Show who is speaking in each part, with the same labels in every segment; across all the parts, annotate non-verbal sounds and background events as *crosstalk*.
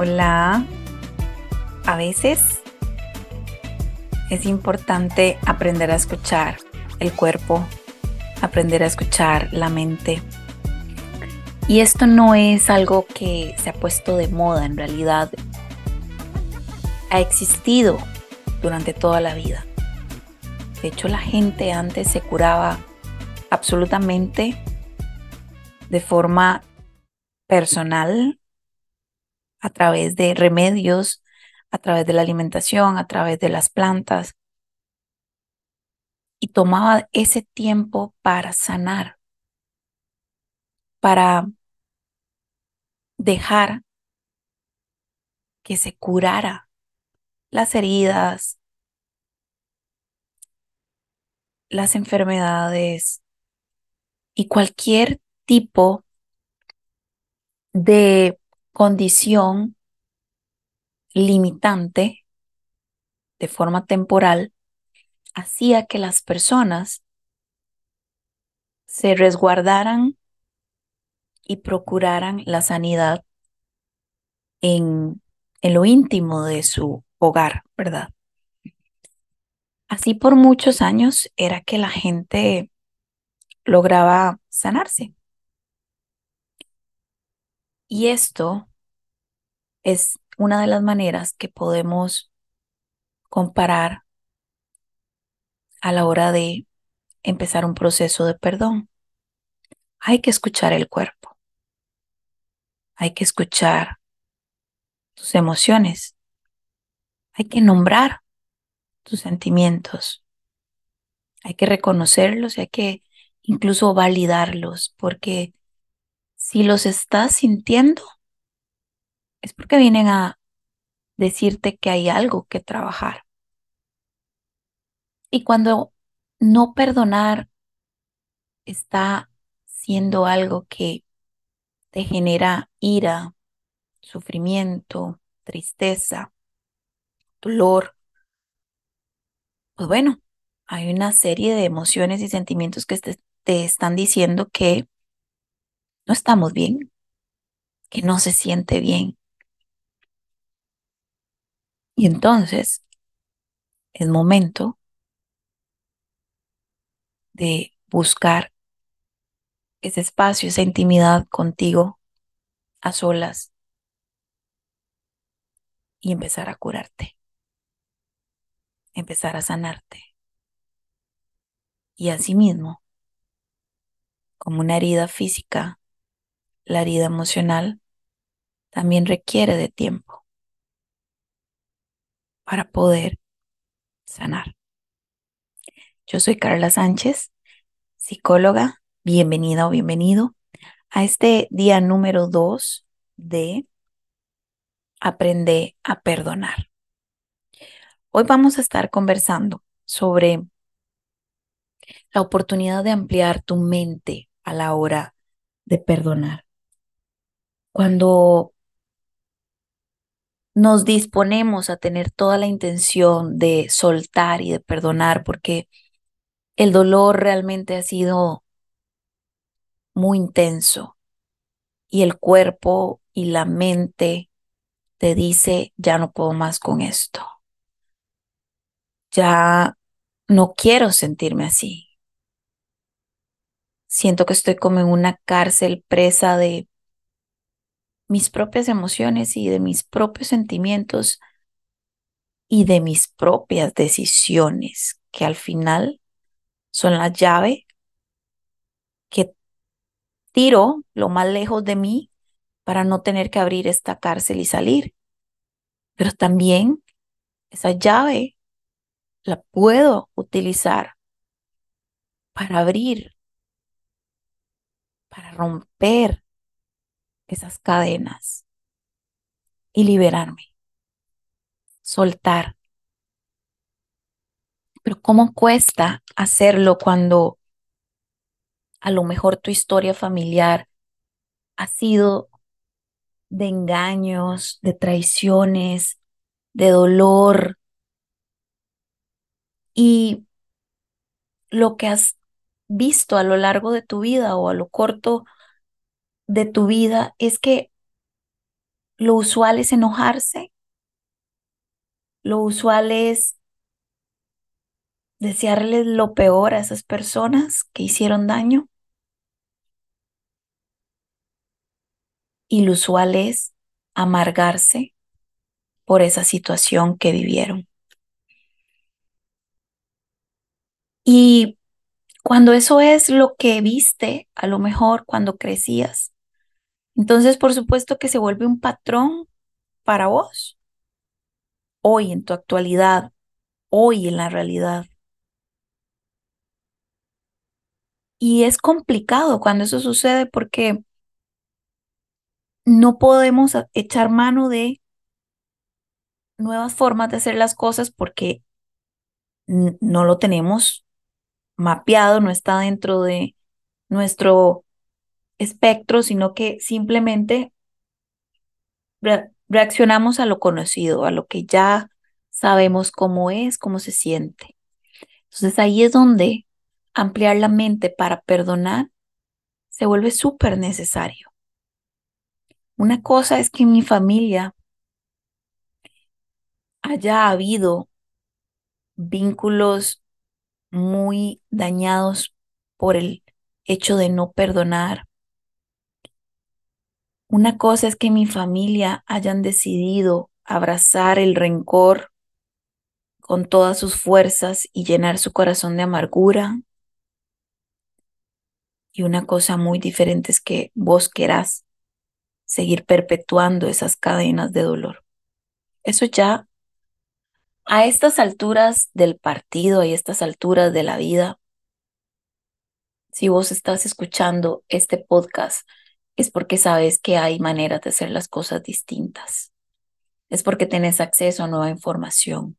Speaker 1: Hola. A veces es importante aprender a escuchar el cuerpo, aprender a escuchar la mente. Y esto no es algo que se ha puesto de moda, en realidad ha existido durante toda la vida. De hecho, la gente antes se curaba absolutamente de forma personal a través de remedios, a través de la alimentación, a través de las plantas. Y tomaba ese tiempo para sanar, para dejar que se curara las heridas, las enfermedades y cualquier tipo de condición limitante de forma temporal hacía que las personas se resguardaran y procuraran la sanidad en, en lo íntimo de su hogar, ¿verdad? Así por muchos años era que la gente lograba sanarse. Y esto es una de las maneras que podemos comparar a la hora de empezar un proceso de perdón. Hay que escuchar el cuerpo. Hay que escuchar tus emociones. Hay que nombrar tus sentimientos. Hay que reconocerlos y hay que incluso validarlos, porque si los estás sintiendo, es porque vienen a decirte que hay algo que trabajar. Y cuando no perdonar está siendo algo que te genera ira, sufrimiento, tristeza, dolor, pues bueno, hay una serie de emociones y sentimientos que te, te están diciendo que no estamos bien, que no se siente bien. Y entonces es momento de buscar ese espacio, esa intimidad contigo a solas y empezar a curarte, empezar a sanarte. Y asimismo, como una herida física, la herida emocional también requiere de tiempo para poder sanar. Yo soy Carla Sánchez, psicóloga. Bienvenida o bienvenido a este día número dos de Aprende a perdonar. Hoy vamos a estar conversando sobre la oportunidad de ampliar tu mente a la hora de perdonar. Cuando nos disponemos a tener toda la intención de soltar y de perdonar, porque el dolor realmente ha sido muy intenso y el cuerpo y la mente te dice, ya no puedo más con esto. Ya no quiero sentirme así. Siento que estoy como en una cárcel presa de mis propias emociones y de mis propios sentimientos y de mis propias decisiones, que al final son la llave que tiro lo más lejos de mí para no tener que abrir esta cárcel y salir. Pero también esa llave la puedo utilizar para abrir para romper esas cadenas y liberarme, soltar. Pero ¿cómo cuesta hacerlo cuando a lo mejor tu historia familiar ha sido de engaños, de traiciones, de dolor? Y lo que has visto a lo largo de tu vida o a lo corto de tu vida es que lo usual es enojarse, lo usual es desearles lo peor a esas personas que hicieron daño. Y lo usual es amargarse por esa situación que vivieron. Y cuando eso es lo que viste, a lo mejor cuando crecías, entonces por supuesto que se vuelve un patrón para vos, hoy en tu actualidad, hoy en la realidad. Y es complicado cuando eso sucede porque no podemos echar mano de nuevas formas de hacer las cosas porque no lo tenemos mapeado, no está dentro de nuestro sino que simplemente reaccionamos a lo conocido, a lo que ya sabemos cómo es, cómo se siente. Entonces ahí es donde ampliar la mente para perdonar se vuelve súper necesario. Una cosa es que en mi familia haya habido vínculos muy dañados por el hecho de no perdonar. Una cosa es que mi familia hayan decidido abrazar el rencor con todas sus fuerzas y llenar su corazón de amargura. Y una cosa muy diferente es que vos querás seguir perpetuando esas cadenas de dolor. Eso ya a estas alturas del partido y estas alturas de la vida, si vos estás escuchando este podcast, es porque sabes que hay maneras de hacer las cosas distintas. Es porque tenés acceso a nueva información.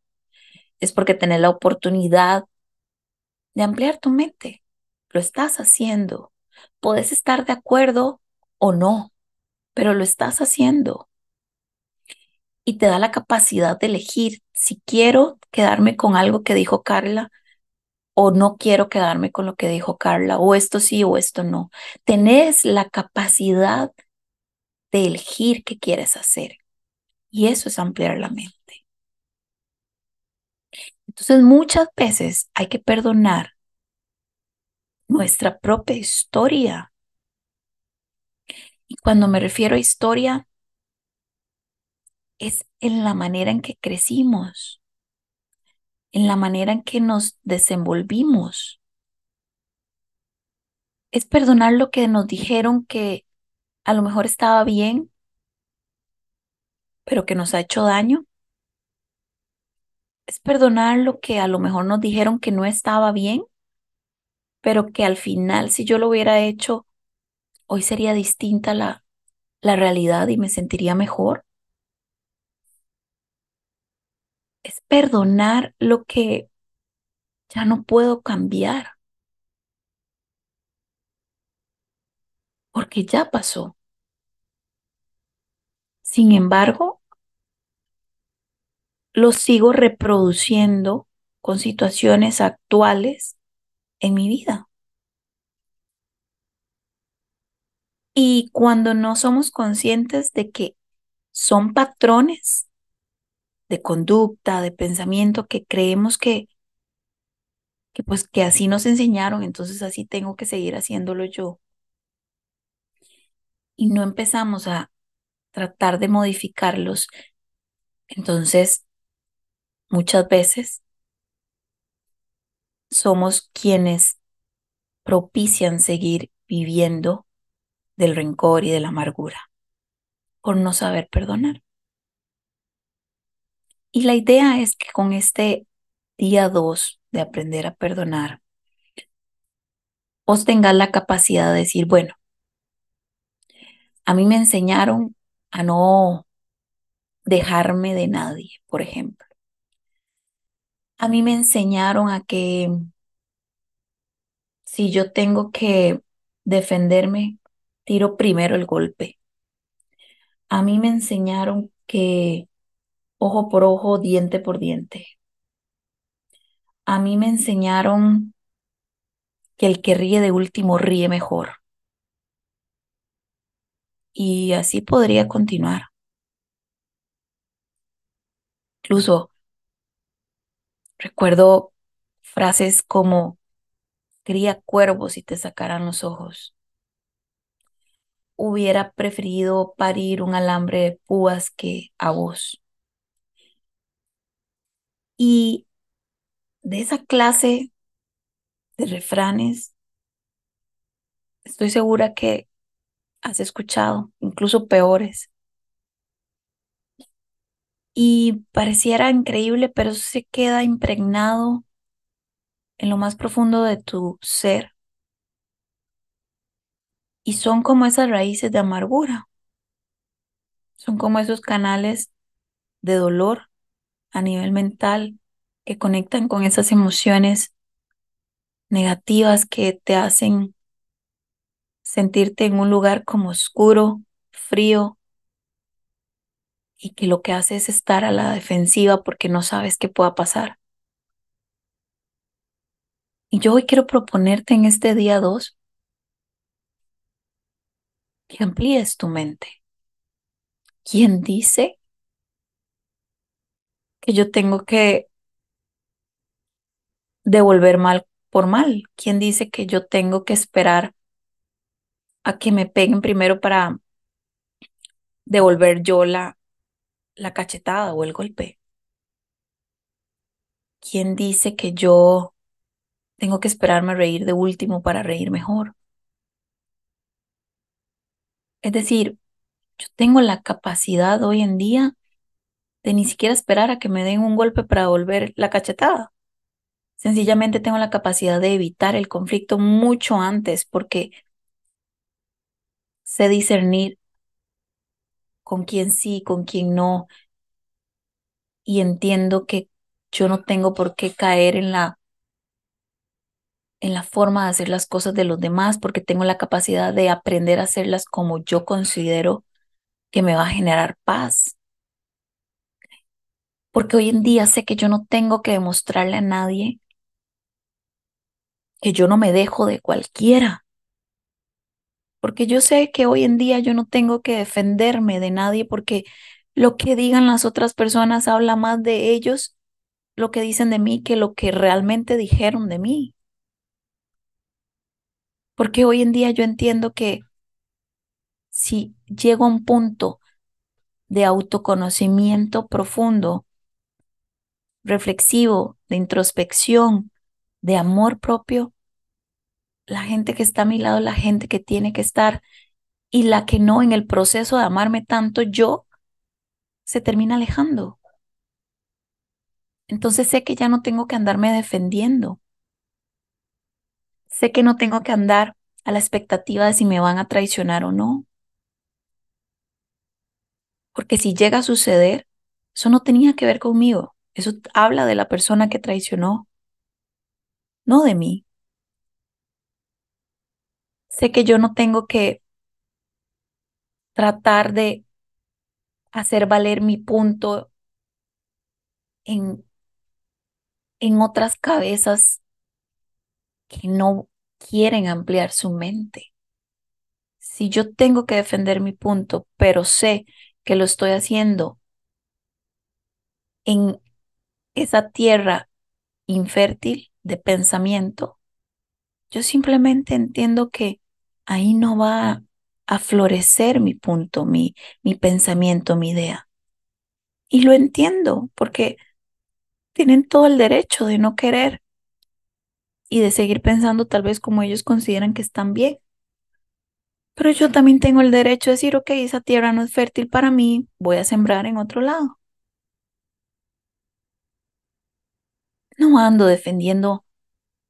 Speaker 1: Es porque tenés la oportunidad de ampliar tu mente. Lo estás haciendo. Puedes estar de acuerdo o no, pero lo estás haciendo y te da la capacidad de elegir si quiero quedarme con algo que dijo Carla o no quiero quedarme con lo que dijo Carla, o esto sí o esto no. Tenés la capacidad de elegir qué quieres hacer. Y eso es ampliar la mente. Entonces muchas veces hay que perdonar nuestra propia historia. Y cuando me refiero a historia, es en la manera en que crecimos, en la manera en que nos desenvolvimos. Es perdonar lo que nos dijeron que a lo mejor estaba bien, pero que nos ha hecho daño. Es perdonar lo que a lo mejor nos dijeron que no estaba bien, pero que al final si yo lo hubiera hecho, hoy sería distinta la, la realidad y me sentiría mejor. es perdonar lo que ya no puedo cambiar. Porque ya pasó. Sin embargo, lo sigo reproduciendo con situaciones actuales en mi vida. Y cuando no somos conscientes de que son patrones de conducta, de pensamiento que creemos que, que pues que así nos enseñaron, entonces así tengo que seguir haciéndolo yo. Y no empezamos a tratar de modificarlos. Entonces, muchas veces somos quienes propician seguir viviendo del rencor y de la amargura por no saber perdonar. Y la idea es que con este día 2 de aprender a perdonar, vos tengas la capacidad de decir, bueno, a mí me enseñaron a no dejarme de nadie, por ejemplo. A mí me enseñaron a que si yo tengo que defenderme, tiro primero el golpe. A mí me enseñaron que ojo por ojo, diente por diente. A mí me enseñaron que el que ríe de último ríe mejor. Y así podría continuar. Incluso recuerdo frases como, cría cuervos y te sacarán los ojos. Hubiera preferido parir un alambre de púas que a vos. Y de esa clase de refranes, estoy segura que has escuchado, incluso peores. Y pareciera increíble, pero se queda impregnado en lo más profundo de tu ser. Y son como esas raíces de amargura. Son como esos canales de dolor a nivel mental que conectan con esas emociones negativas que te hacen sentirte en un lugar como oscuro, frío, y que lo que hace es estar a la defensiva porque no sabes qué pueda pasar. Y yo hoy quiero proponerte en este día 2 que amplíes tu mente. ¿Quién dice que yo tengo que devolver mal por mal? ¿Quién dice que yo tengo que esperar a que me peguen primero para devolver yo la, la cachetada o el golpe? ¿Quién dice que yo tengo que esperarme a reír de último para reír mejor? Es decir, yo tengo la capacidad hoy en día de ni siquiera esperar a que me den un golpe para devolver la cachetada. Sencillamente tengo la capacidad de evitar el conflicto mucho antes porque sé discernir con quién sí, con quién no. Y entiendo que yo no tengo por qué caer en la en la forma de hacer las cosas de los demás porque tengo la capacidad de aprender a hacerlas como yo considero que me va a generar paz. Porque hoy en día sé que yo no tengo que demostrarle a nadie que yo no me dejo de cualquiera. Porque yo sé que hoy en día yo no tengo que defenderme de nadie porque lo que digan las otras personas habla más de ellos, lo que dicen de mí, que lo que realmente dijeron de mí. Porque hoy en día yo entiendo que si llego a un punto de autoconocimiento profundo, reflexivo, de introspección, de amor propio, la gente que está a mi lado, la gente que tiene que estar y la que no en el proceso de amarme tanto, yo se termina alejando. Entonces sé que ya no tengo que andarme defendiendo. Sé que no tengo que andar a la expectativa de si me van a traicionar o no. Porque si llega a suceder, eso no tenía que ver conmigo. Eso habla de la persona que traicionó, no de mí. Sé que yo no tengo que tratar de hacer valer mi punto en, en otras cabezas que no quieren ampliar su mente. Si yo tengo que defender mi punto, pero sé que lo estoy haciendo en esa tierra infértil de pensamiento, yo simplemente entiendo que ahí no va a florecer mi punto, mi, mi pensamiento, mi idea. Y lo entiendo porque tienen todo el derecho de no querer y de seguir pensando tal vez como ellos consideran que están bien. Pero yo también tengo el derecho de decir, ok, esa tierra no es fértil para mí, voy a sembrar en otro lado. No ando defendiendo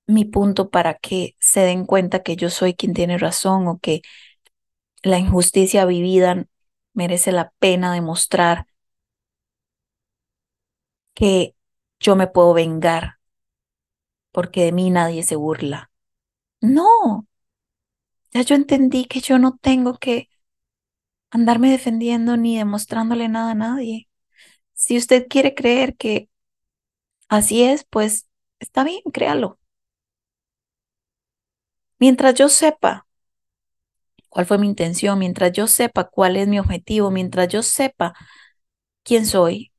Speaker 1: mi punto para que se den cuenta que yo soy quien tiene razón o que la injusticia vivida merece la pena demostrar que yo me puedo vengar porque de mí nadie se burla. No, ya yo entendí que yo no tengo que andarme defendiendo ni demostrándole nada a nadie. Si usted quiere creer que así es, pues está bien, créalo. Mientras yo sepa cuál fue mi intención, mientras yo sepa cuál es mi objetivo, mientras yo sepa quién soy,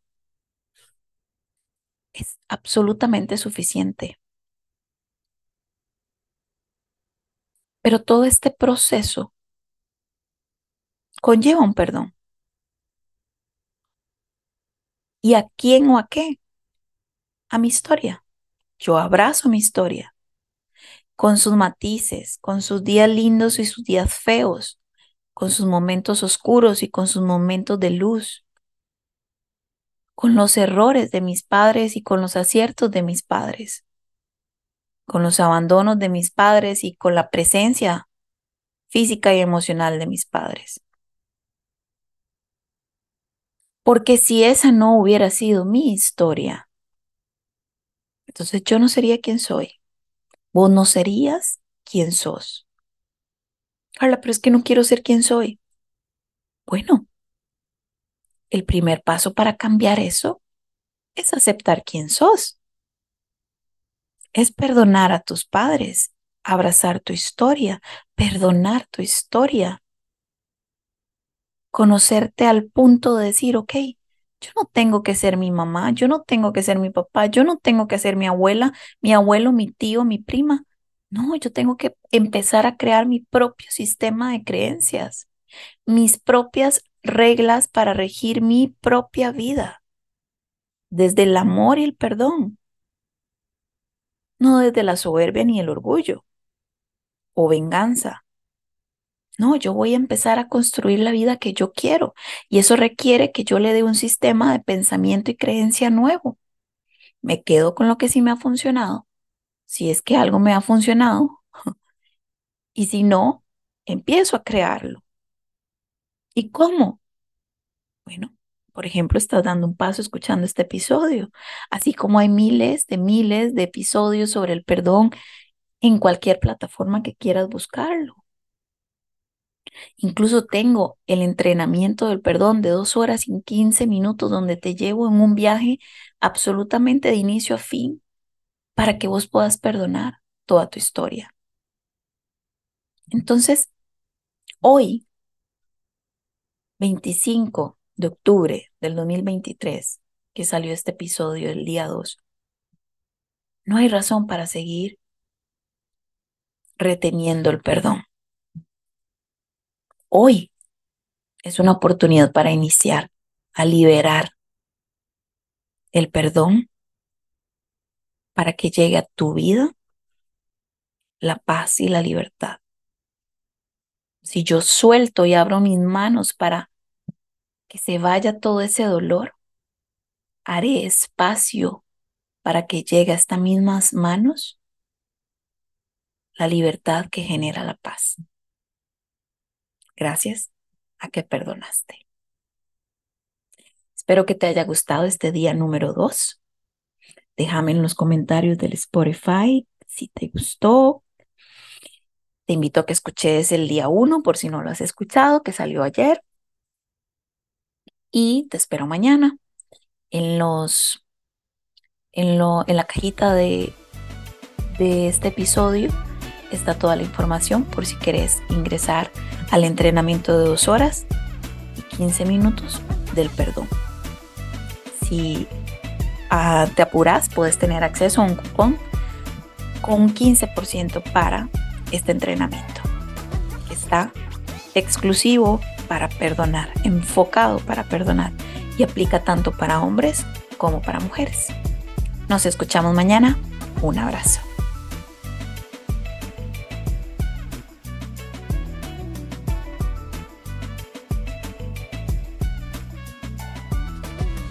Speaker 1: es absolutamente suficiente. Pero todo este proceso conlleva un perdón. ¿Y a quién o a qué? A mi historia. Yo abrazo mi historia, con sus matices, con sus días lindos y sus días feos, con sus momentos oscuros y con sus momentos de luz, con los errores de mis padres y con los aciertos de mis padres, con los abandonos de mis padres y con la presencia física y emocional de mis padres. Porque si esa no hubiera sido mi historia, entonces yo no sería quien soy. Vos no serías quien sos. Carla, pero es que no quiero ser quien soy. Bueno, el primer paso para cambiar eso es aceptar quién sos. Es perdonar a tus padres, abrazar tu historia, perdonar tu historia. Conocerte al punto de decir, ok, yo no tengo que ser mi mamá, yo no tengo que ser mi papá, yo no tengo que ser mi abuela, mi abuelo, mi tío, mi prima. No, yo tengo que empezar a crear mi propio sistema de creencias, mis propias reglas para regir mi propia vida, desde el amor y el perdón, no desde la soberbia ni el orgullo o venganza. No, yo voy a empezar a construir la vida que yo quiero y eso requiere que yo le dé un sistema de pensamiento y creencia nuevo. Me quedo con lo que sí me ha funcionado, si es que algo me ha funcionado, *laughs* y si no, empiezo a crearlo. ¿Y cómo? Bueno, por ejemplo, estás dando un paso escuchando este episodio, así como hay miles de miles de episodios sobre el perdón en cualquier plataforma que quieras buscarlo. Incluso tengo el entrenamiento del perdón de dos horas y quince minutos donde te llevo en un viaje absolutamente de inicio a fin para que vos puedas perdonar toda tu historia. Entonces, hoy, 25 de octubre del 2023, que salió este episodio el día 2, no hay razón para seguir reteniendo el perdón. Hoy es una oportunidad para iniciar a liberar el perdón para que llegue a tu vida la paz y la libertad. Si yo suelto y abro mis manos para que se vaya todo ese dolor, haré espacio para que llegue a estas mismas manos la libertad que genera la paz gracias a que perdonaste. Espero que te haya gustado este día número 2. Déjame en los comentarios del Spotify si te gustó. Te invito a que escuches el día 1 por si no lo has escuchado, que salió ayer. Y te espero mañana en los en, lo, en la cajita de, de este episodio está toda la información por si quieres ingresar al entrenamiento de dos horas y 15 minutos del perdón. Si ah, te apuras, puedes tener acceso a un cupón con 15% para este entrenamiento. Está exclusivo para perdonar, enfocado para perdonar y aplica tanto para hombres como para mujeres. Nos escuchamos mañana. Un abrazo.